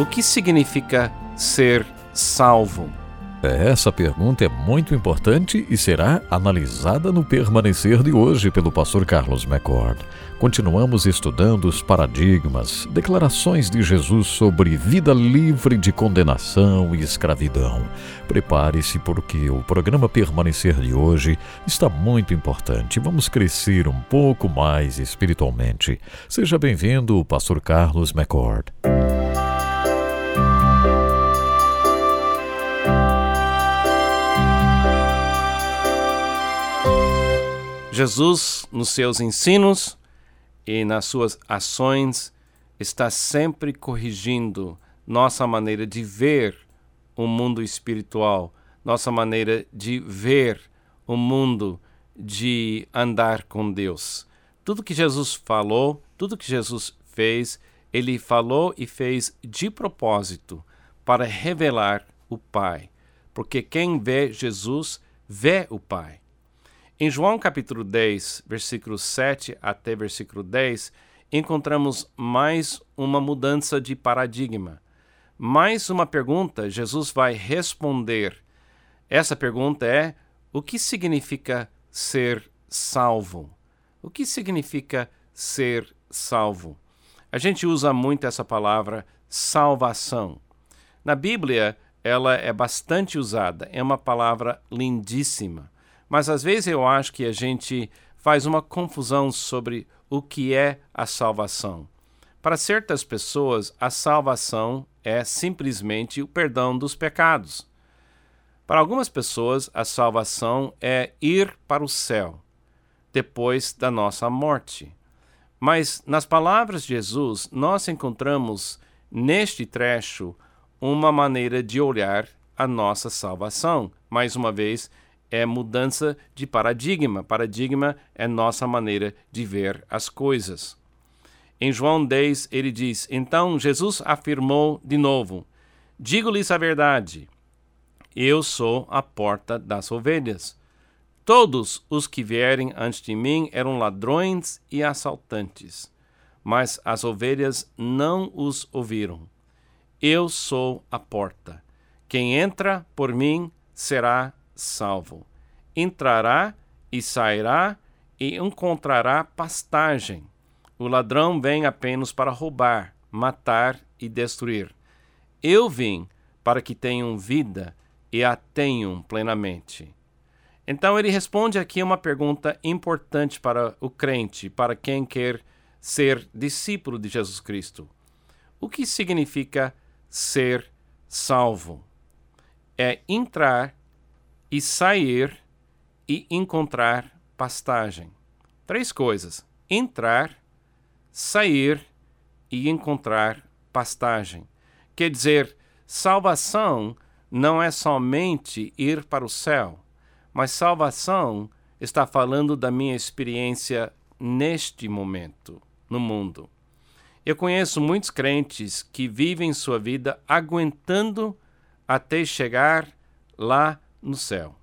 O que significa ser salvo? Essa pergunta é muito importante e será analisada no permanecer de hoje pelo pastor Carlos McCord. Continuamos estudando os paradigmas, declarações de Jesus sobre vida livre de condenação e escravidão. Prepare-se porque o programa Permanecer de hoje está muito importante. Vamos crescer um pouco mais espiritualmente. Seja bem-vindo, pastor Carlos McCord. Jesus, nos seus ensinos e nas suas ações, está sempre corrigindo nossa maneira de ver o mundo espiritual, nossa maneira de ver o mundo, de andar com Deus. Tudo que Jesus falou, tudo que Jesus fez, ele falou e fez de propósito para revelar o Pai. Porque quem vê Jesus vê o Pai. Em João capítulo 10, versículo 7 até versículo 10, encontramos mais uma mudança de paradigma. Mais uma pergunta Jesus vai responder. Essa pergunta é: o que significa ser salvo? O que significa ser salvo? A gente usa muito essa palavra salvação. Na Bíblia, ela é bastante usada, é uma palavra lindíssima. Mas às vezes eu acho que a gente faz uma confusão sobre o que é a salvação. Para certas pessoas, a salvação é simplesmente o perdão dos pecados. Para algumas pessoas, a salvação é ir para o céu depois da nossa morte. Mas nas palavras de Jesus, nós encontramos neste trecho uma maneira de olhar a nossa salvação. Mais uma vez, é mudança de paradigma. Paradigma é nossa maneira de ver as coisas. Em João 10, ele diz: Então Jesus afirmou de novo: Digo-lhes a verdade, eu sou a porta das ovelhas. Todos os que vierem antes de mim eram ladrões e assaltantes, mas as ovelhas não os ouviram. Eu sou a porta. Quem entra por mim será salvo. Entrará e sairá e encontrará pastagem. O ladrão vem apenas para roubar, matar e destruir. Eu vim para que tenham vida e a tenham plenamente. Então ele responde aqui uma pergunta importante para o crente, para quem quer ser discípulo de Jesus Cristo. O que significa ser salvo? É entrar e sair e encontrar pastagem. Três coisas: entrar, sair e encontrar pastagem. Quer dizer, salvação não é somente ir para o céu, mas salvação está falando da minha experiência neste momento, no mundo. Eu conheço muitos crentes que vivem sua vida aguentando até chegar lá no céu.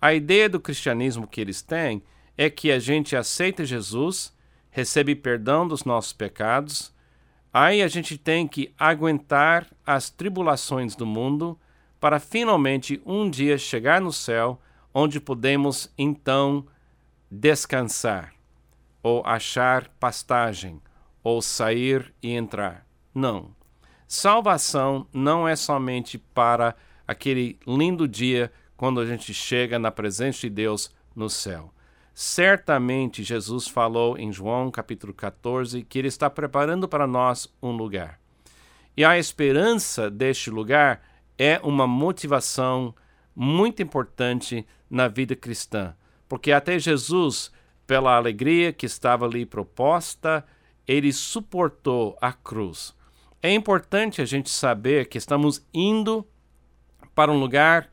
A ideia do cristianismo que eles têm é que a gente aceita Jesus, recebe perdão dos nossos pecados, aí a gente tem que aguentar as tribulações do mundo para finalmente um dia chegar no céu, onde podemos então descansar, ou achar pastagem, ou sair e entrar. Não. Salvação não é somente para aquele lindo dia quando a gente chega na presença de Deus no céu. Certamente Jesus falou em João capítulo 14 que ele está preparando para nós um lugar. E a esperança deste lugar é uma motivação muito importante na vida cristã, porque até Jesus, pela alegria que estava ali proposta, ele suportou a cruz. É importante a gente saber que estamos indo para um lugar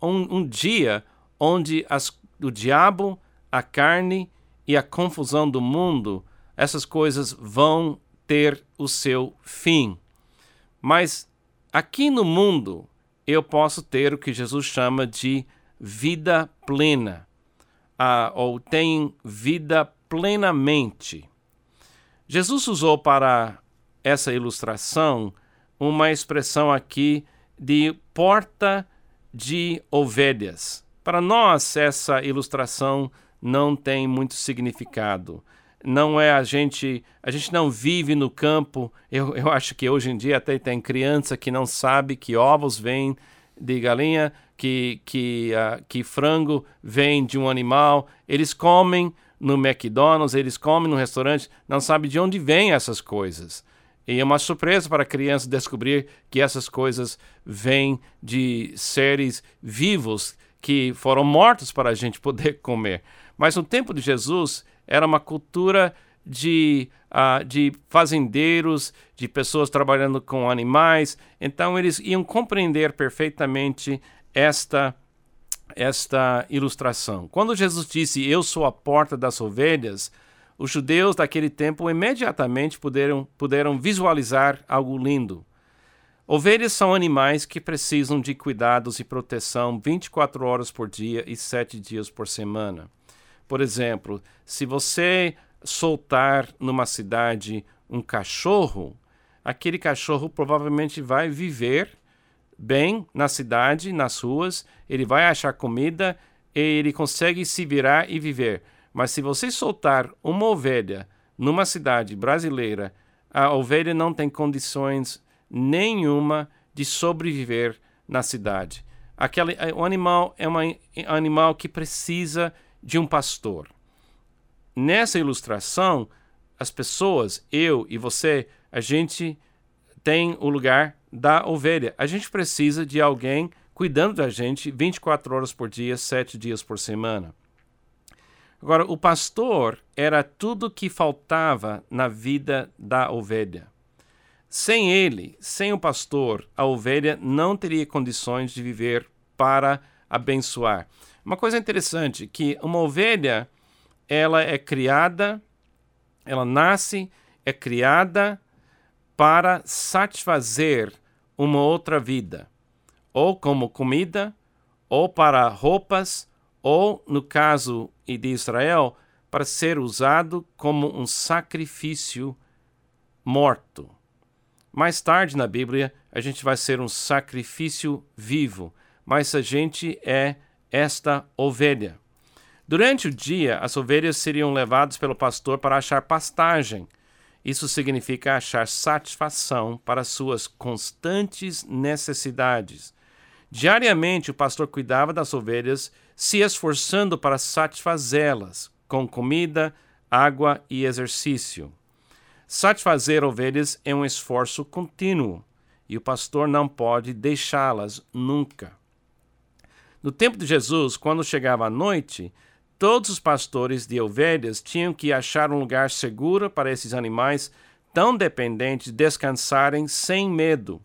um, um dia onde as, o diabo, a carne e a confusão do mundo, essas coisas vão ter o seu fim. Mas aqui no mundo eu posso ter o que Jesus chama de vida plena, ah, ou tem vida plenamente. Jesus usou para essa ilustração uma expressão aqui de porta de ovelhas. Para nós, essa ilustração não tem muito significado. Não é a gente, a gente não vive no campo. Eu, eu acho que hoje em dia até tem criança que não sabe que ovos vêm de galinha, que, que, uh, que frango vem de um animal. Eles comem no McDonald's, eles comem no restaurante, não sabe de onde vêm essas coisas. E é uma surpresa para a criança descobrir que essas coisas vêm de seres vivos que foram mortos para a gente poder comer. Mas no tempo de Jesus era uma cultura de, uh, de fazendeiros, de pessoas trabalhando com animais. Então eles iam compreender perfeitamente esta esta ilustração. Quando Jesus disse: "Eu sou a porta das ovelhas", os judeus daquele tempo imediatamente puderam, puderam visualizar algo lindo. Ovelhas são animais que precisam de cuidados e proteção 24 horas por dia e 7 dias por semana. Por exemplo, se você soltar numa cidade um cachorro, aquele cachorro provavelmente vai viver bem na cidade, nas ruas, ele vai achar comida e ele consegue se virar e viver. Mas se você soltar uma ovelha numa cidade brasileira, a ovelha não tem condições nenhuma de sobreviver na cidade. Aquele, eh, o animal é um animal que precisa de um pastor. Nessa ilustração, as pessoas, eu e você, a gente tem o lugar da ovelha. A gente precisa de alguém cuidando da gente 24 horas por dia, 7 dias por semana. Agora, o pastor era tudo que faltava na vida da ovelha. Sem ele, sem o pastor, a ovelha não teria condições de viver para abençoar. Uma coisa interessante que uma ovelha, ela é criada, ela nasce, é criada para satisfazer uma outra vida, ou como comida, ou para roupas, ou, no caso de Israel, para ser usado como um sacrifício morto. Mais tarde na Bíblia, a gente vai ser um sacrifício vivo, mas a gente é esta ovelha. Durante o dia, as ovelhas seriam levadas pelo pastor para achar pastagem. Isso significa achar satisfação para suas constantes necessidades. Diariamente, o pastor cuidava das ovelhas se esforçando para satisfazê-las com comida, água e exercício. Satisfazer ovelhas é um esforço contínuo e o pastor não pode deixá-las nunca. No tempo de Jesus, quando chegava a noite, todos os pastores de ovelhas tinham que achar um lugar seguro para esses animais tão dependentes descansarem sem medo.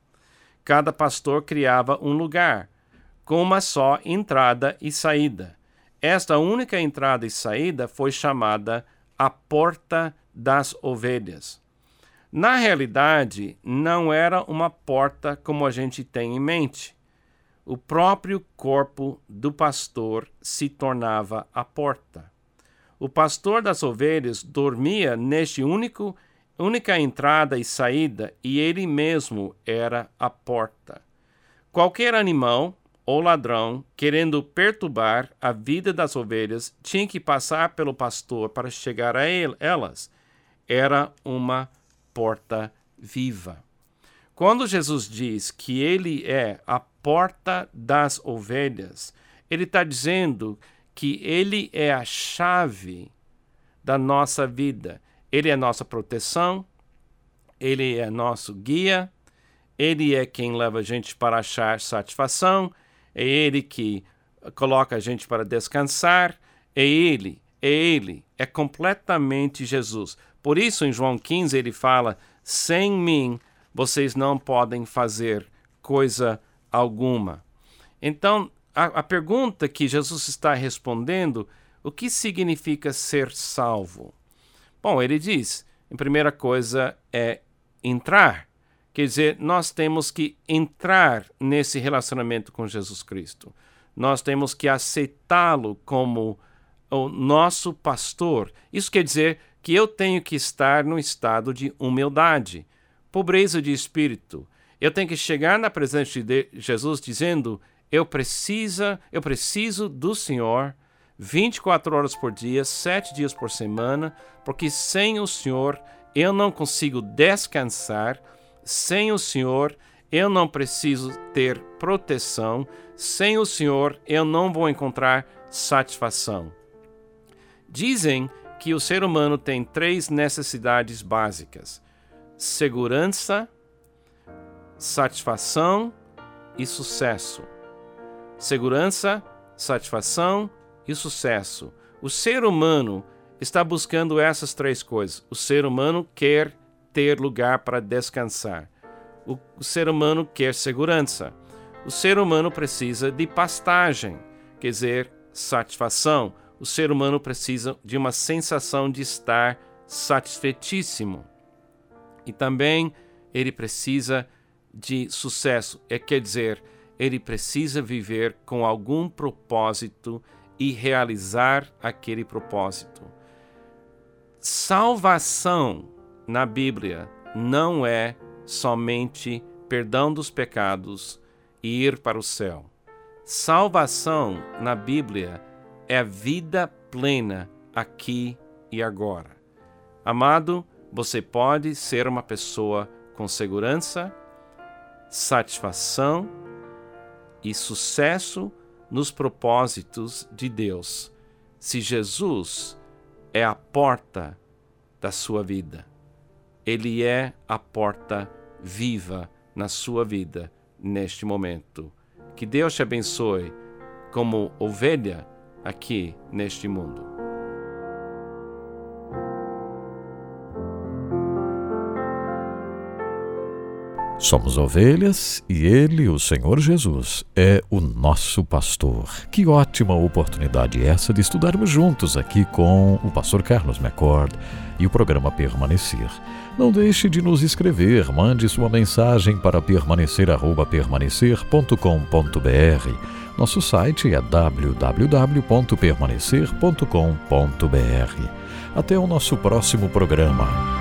Cada pastor criava um lugar, com uma só entrada e saída. Esta única entrada e saída foi chamada a Porta das Ovelhas. Na realidade, não era uma porta como a gente tem em mente. O próprio corpo do pastor se tornava a porta. O pastor das ovelhas dormia neste único única entrada e saída e ele mesmo era a porta. Qualquer animal ou ladrão, querendo perturbar a vida das ovelhas, tinha que passar pelo pastor para chegar a ele, elas. Era uma porta viva. Quando Jesus diz que ele é a porta das ovelhas, ele está dizendo que ele é a chave da nossa vida. Ele é nossa proteção, ele é nosso guia, ele é quem leva a gente para achar satisfação, é Ele que coloca a gente para descansar, é Ele, é Ele, é completamente Jesus. Por isso, em João 15, ele fala: sem mim vocês não podem fazer coisa alguma. Então, a, a pergunta que Jesus está respondendo: o que significa ser salvo? Bom, ele diz: a primeira coisa é entrar. Quer dizer, nós temos que entrar nesse relacionamento com Jesus Cristo. Nós temos que aceitá-lo como o nosso pastor. Isso quer dizer que eu tenho que estar no estado de humildade, pobreza de espírito. Eu tenho que chegar na presença de Jesus dizendo: eu preciso, eu preciso do Senhor 24 horas por dia, 7 dias por semana, porque sem o Senhor eu não consigo descansar, sem o Senhor eu não preciso ter proteção, sem o Senhor eu não vou encontrar satisfação. Dizem que o ser humano tem três necessidades básicas: segurança, satisfação e sucesso. Segurança, satisfação e sucesso. O ser humano está buscando essas três coisas. O ser humano quer ter lugar para descansar. O, ser humano quer segurança. O ser humano precisa de pastagem, quer dizer, satisfação. O ser humano precisa de uma sensação de estar satisfeitíssimo. E também ele precisa de sucesso, é quer dizer, ele precisa viver com algum propósito e realizar aquele propósito. Salvação na Bíblia não é somente perdão dos pecados e ir para o céu. Salvação na Bíblia é vida plena aqui e agora. Amado, você pode ser uma pessoa com segurança, satisfação e sucesso nos propósitos de Deus, se Jesus é a porta da sua vida. Ele é a porta viva na sua vida neste momento. Que Deus te abençoe como ovelha aqui neste mundo. Somos ovelhas e Ele, o Senhor Jesus, é o nosso pastor. Que ótima oportunidade essa de estudarmos juntos aqui com o pastor Carlos McCord e o programa Permanecer. Não deixe de nos escrever, mande sua mensagem para permanecer@permanecer.com.br. Nosso site é www.permanecer.com.br. Até o nosso próximo programa.